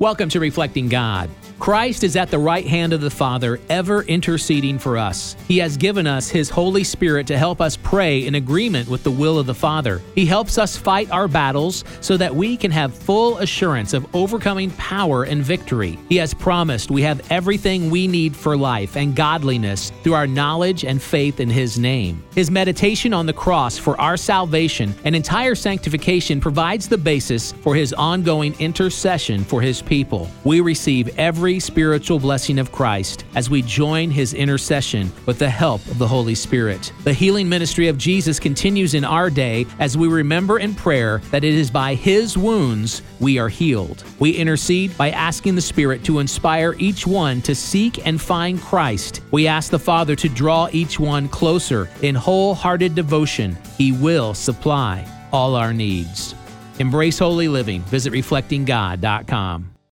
Welcome to Reflecting God. Christ is at the right hand of the Father, ever interceding for us. He has given us His Holy Spirit to help us pray in agreement with the will of the Father. He helps us fight our battles so that we can have full assurance of overcoming power and victory. He has promised we have everything we need for life and godliness through our knowledge and faith in His name. His meditation on the cross for our salvation and entire sanctification provides the basis for His ongoing intercession for His people. We receive every spiritual blessing of Christ as we join his intercession with the help of the Holy Spirit. The healing ministry of Jesus continues in our day as we remember in prayer that it is by his wounds we are healed. We intercede by asking the Spirit to inspire each one to seek and find Christ. We ask the Father to draw each one closer in wholehearted devotion. He will supply all our needs. Embrace holy living. Visit reflectinggod.com.